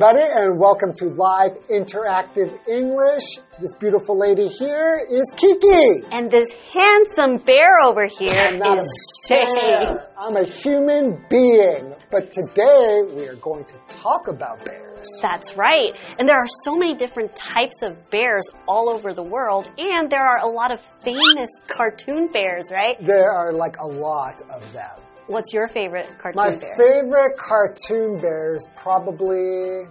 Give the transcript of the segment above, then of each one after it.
everybody, and welcome to Live Interactive English. This beautiful lady here is Kiki. And this handsome bear over here is a bear. I'm a human being. But today we are going to talk about bears. That's right. And there are so many different types of bears all over the world, and there are a lot of famous cartoon bears, right? There are like a lot of them. What's your favorite cartoon bear? My bear? favorite cartoon bear is probably,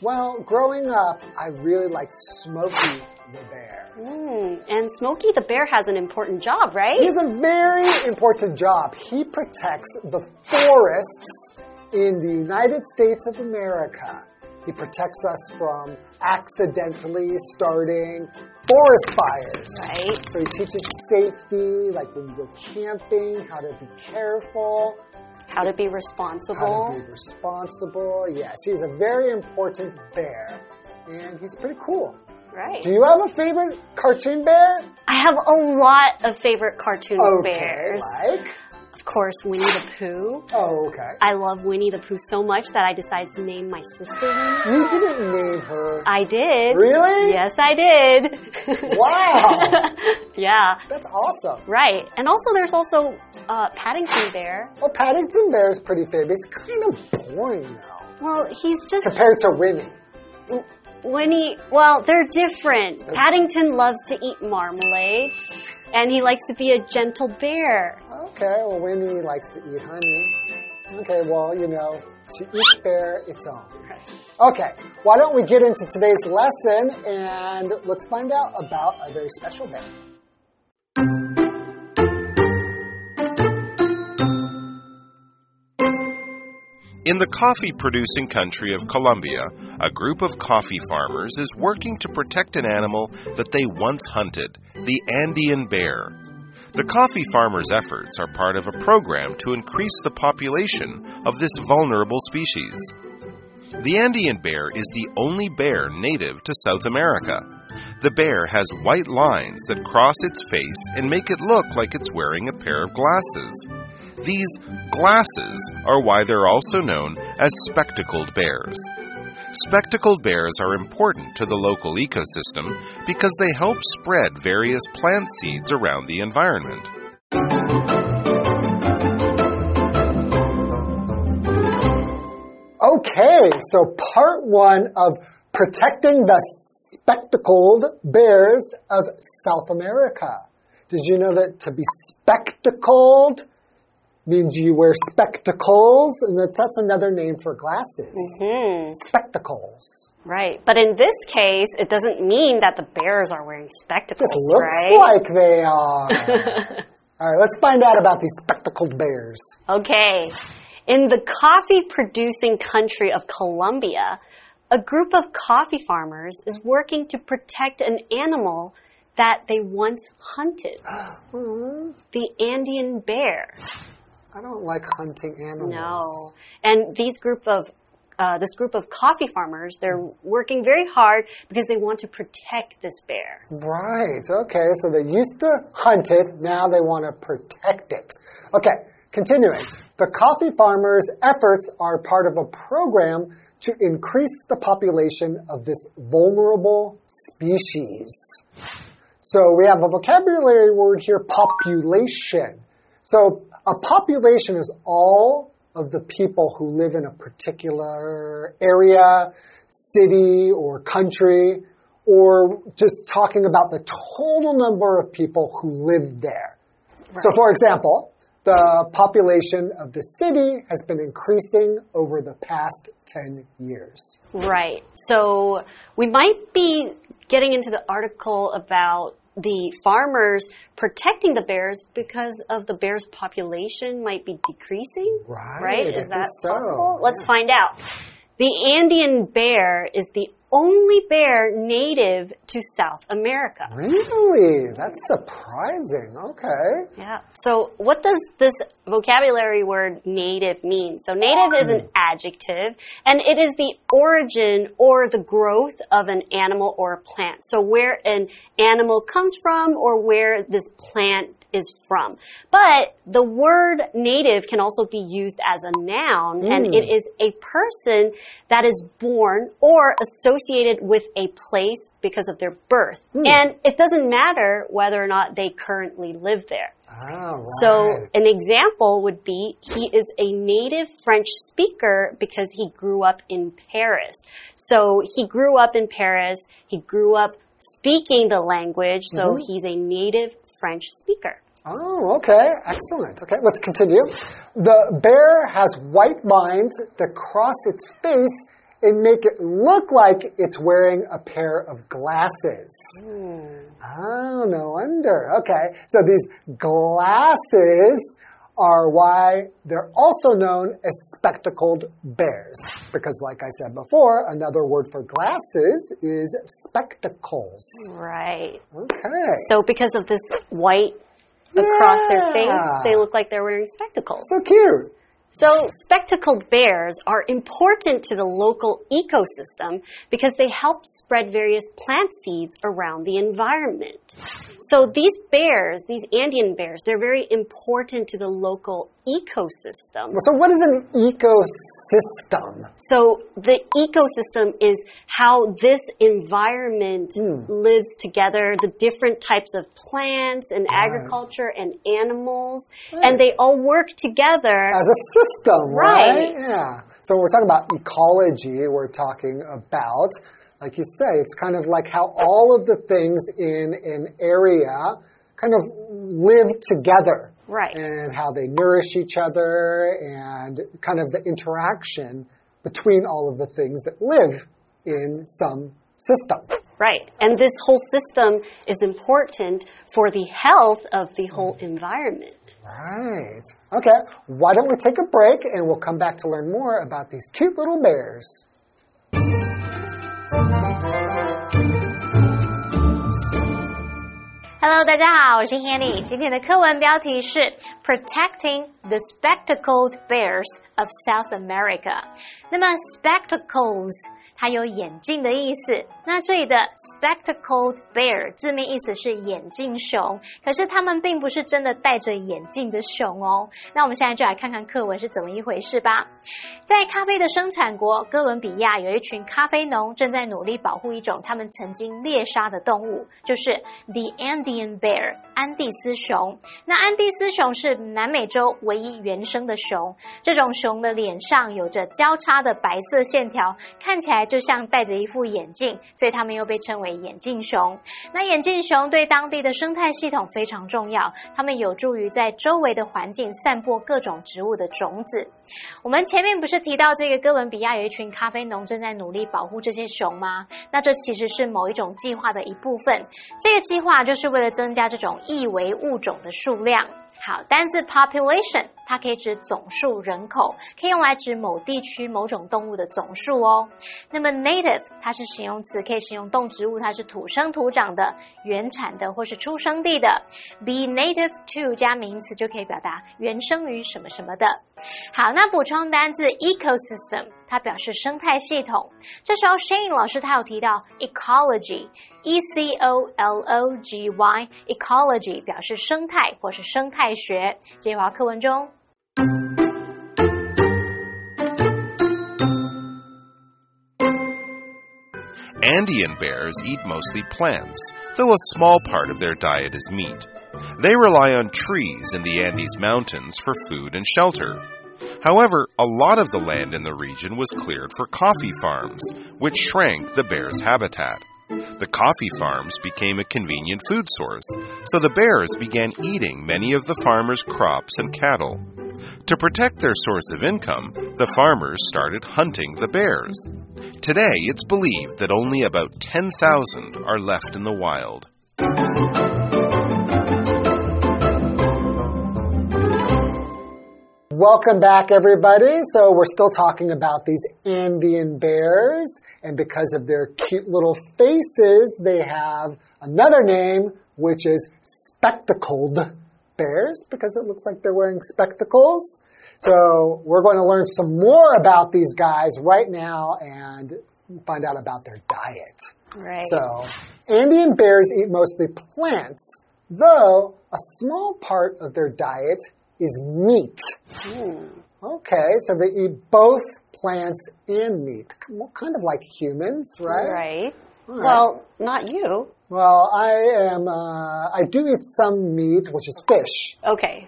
well, growing up, I really liked Smokey the Bear. Mm, and Smokey the bear has an important job, right? He has a very important job. He protects the forests in the United States of America. He protects us from accidentally starting forest fires. Right. So he teaches safety, like when you go camping, how to be careful, How to be responsible. how to be responsible. Yes, he's a very important bear, and he's pretty cool. Right. Do you have a favorite cartoon bear? I have a lot of favorite cartoon Okay, bears. like. Of course, Winnie the Pooh. Oh, okay. I love Winnie the Pooh so much that I decided to name my sister Winnie. You didn't name her. I did. Really? Yes, I did. Wow. yeah, That's awesome. right. And also, there's also uh, Paddington Bear. Well, Paddington Bear is pretty famous. Kind of boring though, Well, he's just compared to Winnie. Winnie. Well, they're different. Paddington loves to eat marmalade, and he likes to be a gentle bear. Okay, well, Winnie likes to eat honey. Okay, well, you know, to each bear its own. Okay, why don't we get into today's lesson and let's find out about a very special bear. In the coffee producing country of Colombia, a group of coffee farmers is working to protect an animal that they once hunted, the Andean bear. The coffee farmers' efforts are part of a program to increase the population of this vulnerable species. The Andean bear is the only bear native to South America. The bear has white lines that cross its face and make it look like it's wearing a pair of glasses. These glasses are why they're also known as spectacled bears. Spectacled bears are important to the local ecosystem because they help spread various plant seeds around the environment. Okay, so part one of protecting the spectacled bears of South America. Did you know that to be spectacled means you wear spectacles, and that's, that's another name for glasses? Hmm. Spectacles. Right. But in this case, it doesn't mean that the bears are wearing spectacles, Just looks right? like they are. All right, let's find out about these spectacled bears. Okay. In the coffee producing country of Colombia, a group of coffee farmers is working to protect an animal that they once hunted the Andean bear. I don't like hunting animals. No. And these group of uh, this group of coffee farmers, they're working very hard because they want to protect this bear. Right, okay, so they used to hunt it, now they want to protect it. Okay, continuing. The coffee farmers' efforts are part of a program to increase the population of this vulnerable species. So we have a vocabulary word here, population. So a population is all of the people who live in a particular area, city, or country, or just talking about the total number of people who live there. So, for example, the population of the city has been increasing over the past 10 years. Right. So we might be getting into the article about the farmers protecting the bears because of the bears' population might be decreasing. Right, Right? I Is that so. possible? Let's find out. The Andean bear is the only bear native to South America. Really? That's surprising. Okay. Yeah. So, what does this vocabulary word native mean? So, native is an hmm. adjective, and it is the origin or the growth of an animal or a plant. So, where an animal comes from or where this plant is from. But the word native can also be used as a noun, mm. and it is a person that is born or associated with a place because of their birth. Mm. And it doesn't matter whether or not they currently live there. Oh. So, an example would be he is a native French speaker because he grew up in Paris. So, he grew up in Paris, he grew up speaking the language, so mm -hmm. he's a native French speaker. Oh, okay. Excellent. Okay, let's continue. The bear has white lines that cross its face and make it look like it's wearing a pair of glasses. Mm. Oh, no wonder. Okay, so these glasses are why they're also known as spectacled bears. Because, like I said before, another word for glasses is spectacles. Right. Okay. So, because of this white across yeah. their face, they look like they're wearing spectacles. So cute. So, spectacled bears are important to the local ecosystem because they help spread various plant seeds around the environment. So, these bears, these Andean bears, they're very important to the local ecosystem. So, what is an ecosystem? So, the ecosystem is how this environment mm. lives together, the different types of plants and agriculture and animals, and they all work together as a system, right? right? Yeah. So, when we're talking about ecology, we're talking about, like you say, it's kind of like how all of the things in an area kind of live together Right. And how they nourish each other and kind of the interaction between all of the things that live in some system. Right. And this whole system is important for the health of the whole environment. Right. Okay. Why don't we take a break and we'll come back to learn more about these cute little bears. Hello，大家好，我是 Hanny。今天的课文标题是 Protecting the Spectacled Bears of South America。那么 spectacles 它有眼镜的意思。那这里的 spectacled bear 字面意思是眼镜熊，可是它们并不是真的戴着眼镜的熊哦。那我们现在就来看看课文是怎么一回事吧。在咖啡的生产国哥伦比亚，有一群咖啡农正在努力保护一种他们曾经猎杀的动物，就是 the Andean bear 安第斯熊。那安第斯熊是南美洲唯一原生的熊，这种熊的脸上有着交叉的白色线条，看起来。就像戴着一副眼镜，所以它们又被称为眼镜熊。那眼镜熊对当地的生态系统非常重要，它们有助于在周围的环境散播各种植物的种子。我们前面不是提到这个哥伦比亚有一群咖啡农正在努力保护这些熊吗？那这其实是某一种计划的一部分。这个计划就是为了增加这种易危物种的数量。好，单字 population 它可以指总数人口，可以用来指某地区某种动物的总数哦。那么 native 它是形容词，可以形容动植物，它是土生土长的、原产的或是出生地的。be native to 加名词就可以表达原生于什么什么的。好，那补充单字 ecosystem 它表示生态系统。这时候 Shane 老师他有提到 ecology。E C O L O G Y ecology 表示生态或是生态学。这句话课文中。Andean bears eat mostly plants, though a small part of their diet is meat. They rely on trees in the Andes Mountains for food and shelter. However, a lot of the land in the region was cleared for coffee farms, which shrank the bears' habitat. The coffee farms became a convenient food source, so the bears began eating many of the farmers' crops and cattle. To protect their source of income, the farmers started hunting the bears. Today, it's believed that only about 10,000 are left in the wild. Welcome back, everybody. So, we're still talking about these Andean bears, and because of their cute little faces, they have another name, which is spectacled bears, because it looks like they're wearing spectacles. So, we're going to learn some more about these guys right now and find out about their diet. Right. So, Andean bears eat mostly plants, though a small part of their diet is meat. Okay, so they eat both plants and meat, kind of like humans, right? Right. Right. Well, not you. Well, I am. Uh, I do eat some meat, which is fish. Okay.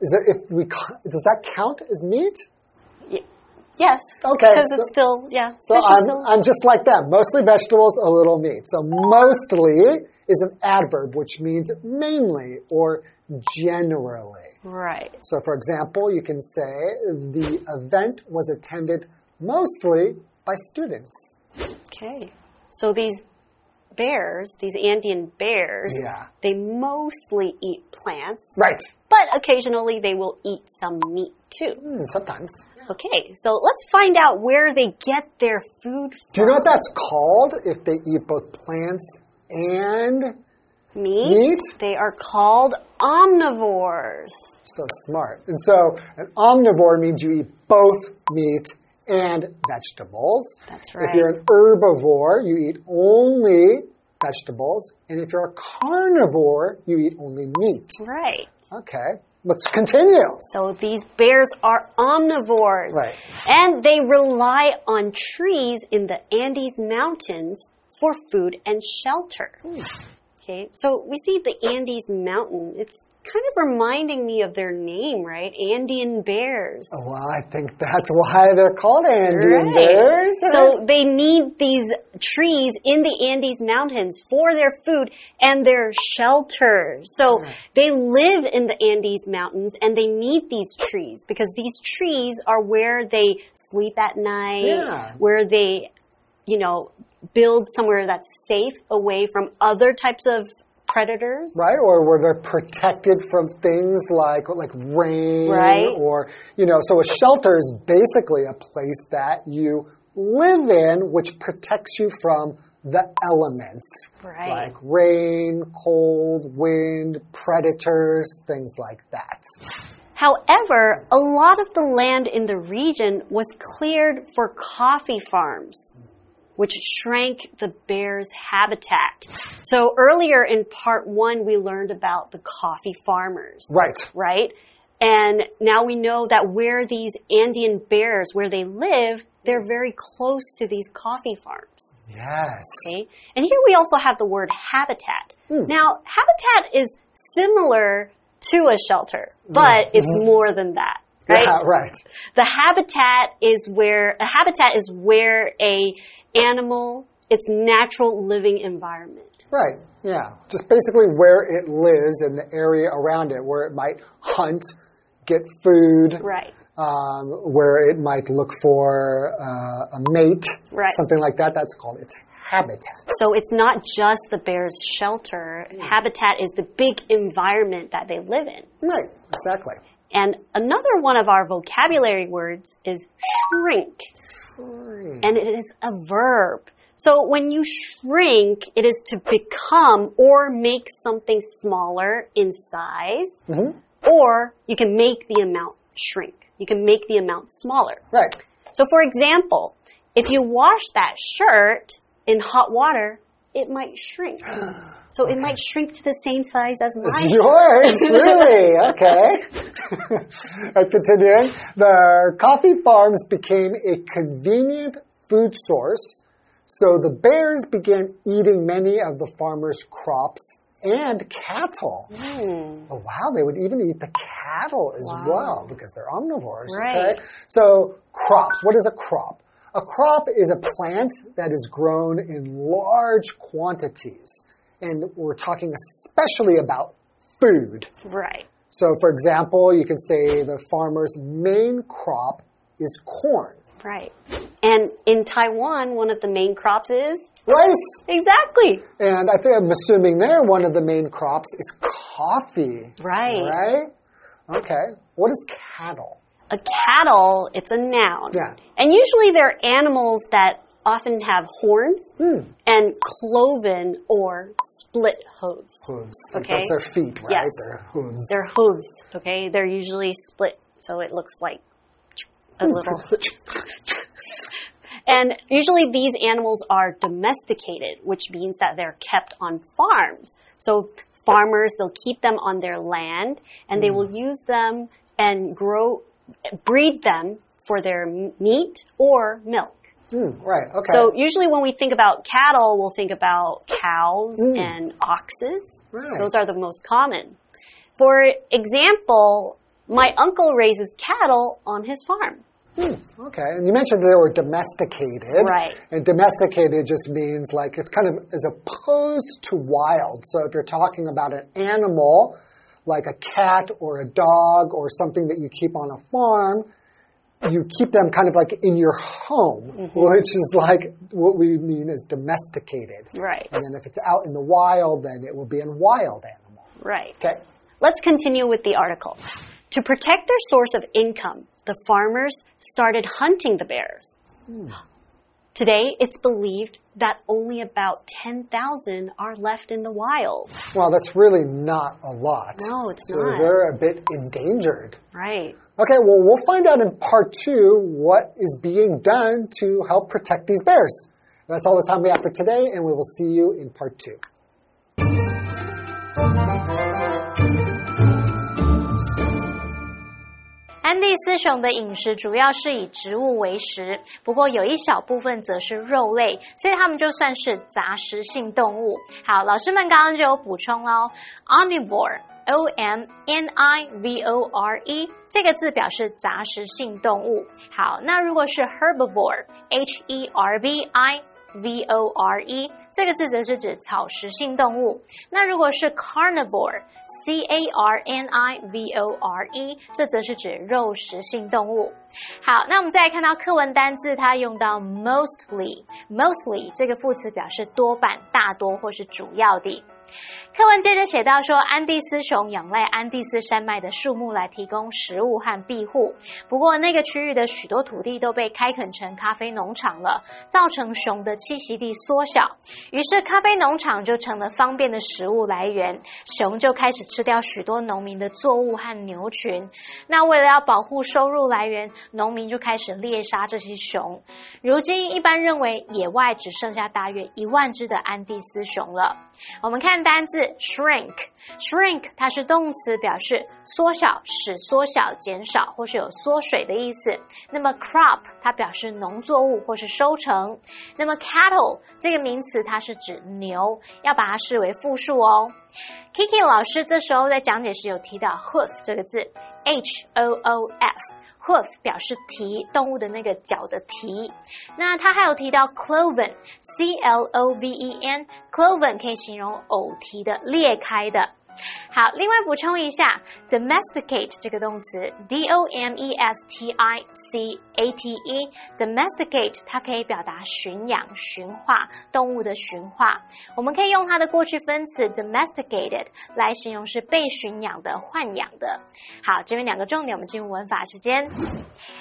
Is it if we does that count as meat? Y- yes. Okay, Because so- it's still, yeah. So I'm still- I'm just like them. Mostly vegetables, a little meat. So mostly is an adverb, which means mainly or generally. Right. So, for example, you can say the event was attended mostly by students. Okay. So these bears, these Andean bears, Yeah. they mostly eat plants, Right. but occasionally they will eat some meat too. Hmm, sometimes. Okay, so let's find out where they get their food from. Do you know what that's called if they eat both plants and meat? meat? They are called omnivores. So smart. And so an omnivore means you eat both meat and vegetables. That's right. If you're an herbivore, you eat only vegetables. And if you're a carnivore, you eat only meat. Right. Okay, let's continue. So these bears are omnivores. Right. And they rely on trees in the Andes Mountains for food and shelter. Hmm. Okay, so we see the Andes Mountain. It's kind of reminding me of their name, right? Andean bears. Oh, well, I think that's why they're called Andean Right. bears. So they need these trees in the Andes Mountains for their food and their shelter. So they live in the Andes Mountains and they need these trees because these trees are where they sleep at night, Yeah. where they, you know, build somewhere that's safe away from other types of predators. right? Or where they're protected from things like like rain, Right. Or you know, so a shelter is basically a place that you live in, which protects you from the elements, Right. like rain, cold, wind, predators, things like that. However, a lot of the land in the region was cleared for coffee farms, which shrank the bear's habitat. So earlier in part one, we learned about the coffee farmers, Right. right? And now we know that where these Andean bears, where they live, they're very close to these coffee farms. Yes. Okay. And here we also have the word habitat. Hmm. Now, habitat is similar to a shelter, mm-hmm. but it's mm-hmm. more than that. Right? Yeah, right. The habitat is where a habitat is where a animal its natural living environment. Right. Yeah. Just basically where it lives and the area around it, where it might hunt, get food, Right. um, where it might look for uh, a mate, Right. something like that. That's called its habitat. So it's not just the bear's shelter. Habitat is the big environment that they live in. Right. Exactly. And another one of our vocabulary words is shrink. And it is a verb. So when you shrink, it is to become or make something smaller in size, mm-hmm. or you can make the amount shrink. You can make the amount smaller. Right. So for example, if you wash that shirt in hot water, it might shrink. So it might shrink to the same size as mine. yours, really? Okay. Continuing, the coffee farms became a convenient food source, so the bears began eating many of the farmers' crops and cattle. Hmm. Oh, wow, they would even eat the cattle as Wow. well because they're omnivores. Right. Okay. So, crops. What is a crop? A crop is a plant that is grown in large quantities. And we're talking especially about food. Right. So, for example, you can say the farmer's main crop is corn. Right. And in Taiwan, one of the main crops is Rice. exactly And I think I'm assuming there one of the main crops is coffee. Right. Right? Okay. What is cattle? a cattle, it's a noun. Yeah. And usually they're animals that often have horns hmm. and cloven or split hooves. Hooves. Okay. That's their feet, right? Yes. Their hooves. They're hooves, okay? They're usually split, so it looks like a hmm. little. and usually these animals are domesticated, which means that they're kept on farms. So farmers, they'll keep them on their land and they hmm. will use them and grow, breed them for their meat or milk. Mm, right. Okay. So usually when we think about cattle, we'll think about cows and oxes. Right. Those are the most common. For example, my uncle raises cattle on his farm. Okay, and you mentioned they were domesticated. Right. And domesticated just means like it's kind of as opposed to wild. So if you're talking about an animal, like a cat or a dog or something that you keep on a farm, you keep them kind of like in your home, mm-hmm. which is like what we mean as domesticated. Right. And then if it's out in the wild, then it will be a wild animal. Right. Okay. Let's continue with the article. To protect their source of income, the farmers started hunting the bears. Hmm. Today, it's believed that only about 10,000 are left in the wild. Well, that's really not a lot. No, it's so not. they're a bit endangered. Right. Okay, well, we'll find out in part two what is being done to help protect these bears. That's all the time we have for today, and we will see you in part two. 安第斯熊的饮食主要是以植物为食，不过有一小部分则是肉类，所以它们就算是杂食性动物。好，老师们刚刚就有补充喽，omnivore。O M N I V O R E 这个字表示杂食性动物。好，那如果是 herbivore，H E R B I V O R E 这个字则是指草食性动物。那如果是 carnivore，C A R N I V O R E 这则是指肉食性动物。好，那我们再来看到课文单字，它用到 mostly，mostly 这个副词表示多半、大多或是主要的。课文接着写到说，安第斯熊仰赖安第斯山脉的树木来提供食物和庇护。不过，那个区域的许多土地都被开垦成咖啡农场了，造成熊的栖息地缩小。于是，咖啡农场就成了方便的食物来源，熊就开始吃掉许多农民的作物和牛群。那为了要保护收入来源，农民就开始猎杀这些熊。如今，一般认为野外只剩下大约一万只的安第斯熊了。我们看单字 shrink，shrink 它是动词，表示缩小、使缩小、减少或是有缩水的意思。那么 crop 它表示农作物或是收成。那么 cattle 这个名词它是指牛，要把它视为复数哦。Kiki 老师这时候在讲解时有提到 hoof 这个字，H O O F。Hoof 表示蹄，动物的那个脚的蹄。那它还有提到 cloven，C L O V E N，cloven 可以形容偶蹄的裂开的。好，另外补充一下，domesticate 这个动词，D O M E S T I C A T E，domesticate 它可以表达驯养、驯化动物的驯化。我们可以用它的过去分词 domesticated 来形容是被驯养的、豢养的。好，这边两个重点，我们进入文法时间。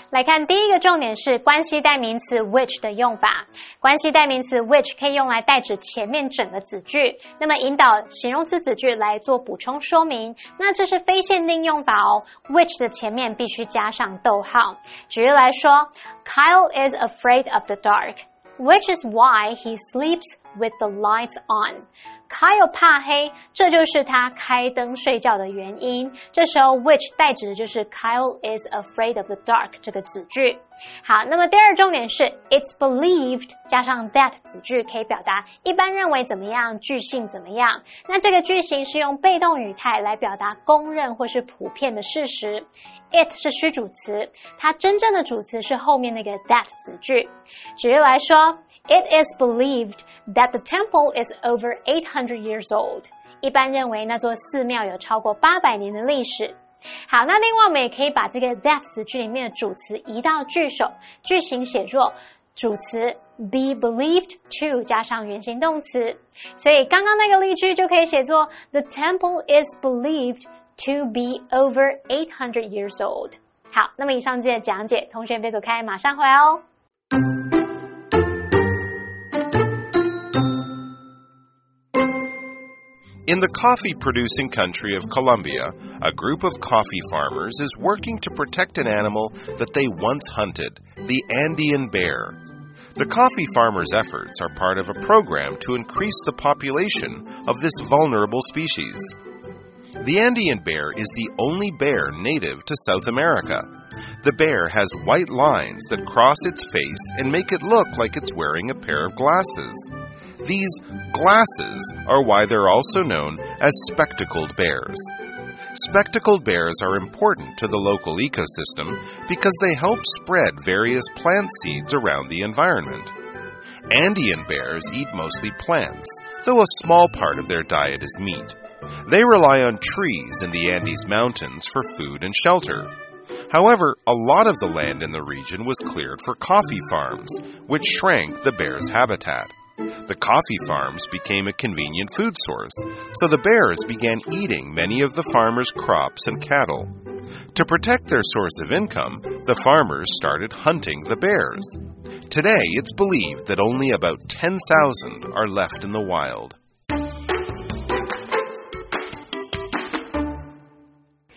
来看第一个重点是关系代名词 which 的用法。关系代名词 which 可以用来代指前面整个子句，那么引导形容词子句来做补充说明。那这是非限定用法哦，which 的前面必须加上逗号。举例来说，Kyle is afraid of the dark。Which is why he sleeps with the lights on. Kyle 怕黑，这就是他开灯睡觉的原因。这时候，which 代指的就是 Kyle is afraid of the dark 这个子句。好，那么第二重点是 it's believed 加上 that 子句可以表达一般认为怎么样，句性怎么样。那这个句型是用被动语态来表达公认或是普遍的事实。it 是虚主词，它真正的主词是后面那个 that 子句。举例来说。It is believed that the temple is over 800 years old. 一般认为那座寺庙有超过八百年的历史。好，那另外我们也可以把这个 that 词句里面的主词移到句首，句型写作主词 be believed to 加上原形动词，所以刚刚那个例句就可以写作 The temple is believed to be over 800 years old。好，那么以上这些讲解，同学别走开，马上回来哦。In the coffee producing country of Colombia, a group of coffee farmers is working to protect an animal that they once hunted, the Andean bear. The coffee farmers' efforts are part of a program to increase the population of this vulnerable species. The Andean bear is the only bear native to South America. The bear has white lines that cross its face and make it look like it's wearing a pair of glasses. These glasses are why they're also known as spectacled bears. Spectacled bears are important to the local ecosystem because they help spread various plant seeds around the environment. Andean bears eat mostly plants, though a small part of their diet is meat. They rely on trees in the Andes Mountains for food and shelter. However, a lot of the land in the region was cleared for coffee farms, which shrank the bear's habitat. The coffee farms became a convenient food source, so the bears began eating many of the farmers' crops and cattle. To protect their source of income, the farmers started hunting the bears. Today, it's believed that only about 10,000 are left in the wild.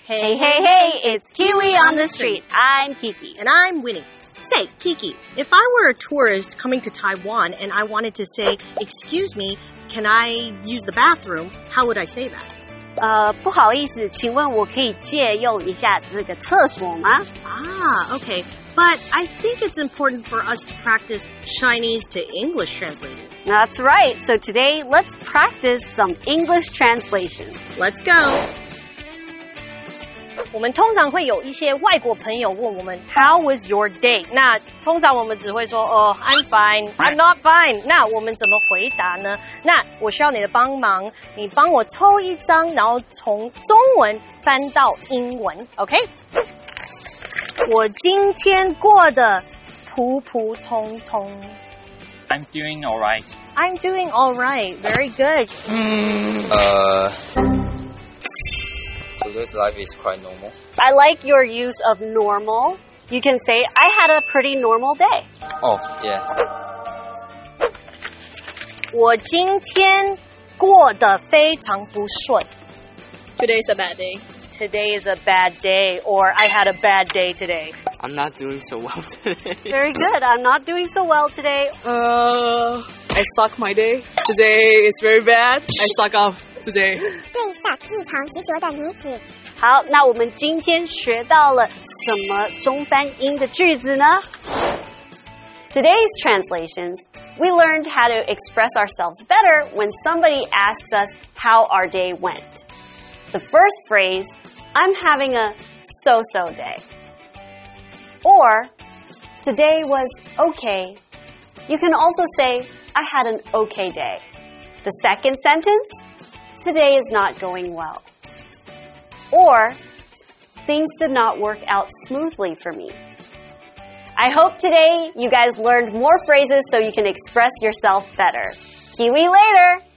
Hey, hey, hey, it's Kiwi on the street. I'm Kiki. And I'm Winnie. Say, Kiki, if I were a tourist coming to Taiwan and I wanted to say, Excuse me, can I use the bathroom? How would I say that? 呃，不好意思，请问我可以借用一下这个厕所吗？ Ah, okay. But I think it's important for us to practice Chinese to English translating. That's right. So today, let's practice some English translations. Let's go. 我们通常会有一些外国朋友问我们 How was your day？那通常我们只会说哦、I'm fine, I'm not fine。那我们怎么回答呢？那我需要你的帮忙，你帮我抽一张，然后从中文翻到英文，OK？我今天过得普普通通。I'm doing all right. I'm doing all right, very good. Uh, today's life is quite normal. I like your use of normal. You can say, I had a pretty normal day. Oh, yeah. 我今天过得非常不顺。 Today's a bad day. Today is a bad day, or I had a bad day today. I'm not doing so well today. Very good. I'm not doing so well today. Uh, I suck my day. Today is very bad. I suck up today. 对 suck 异常执着的女子。好，那我们今天学到了什么中翻英的句子呢？Today's translations, we learned how to express ourselves better when somebody asks us how our day went. The first phrase, I'm having a so-so day. Or, today was okay. You can also say, I had an okay day. The second sentence, today is not going well. Or, things did not work out smoothly for me. I hope today you guys learned more phrases so you can express yourself better. Kiwi later!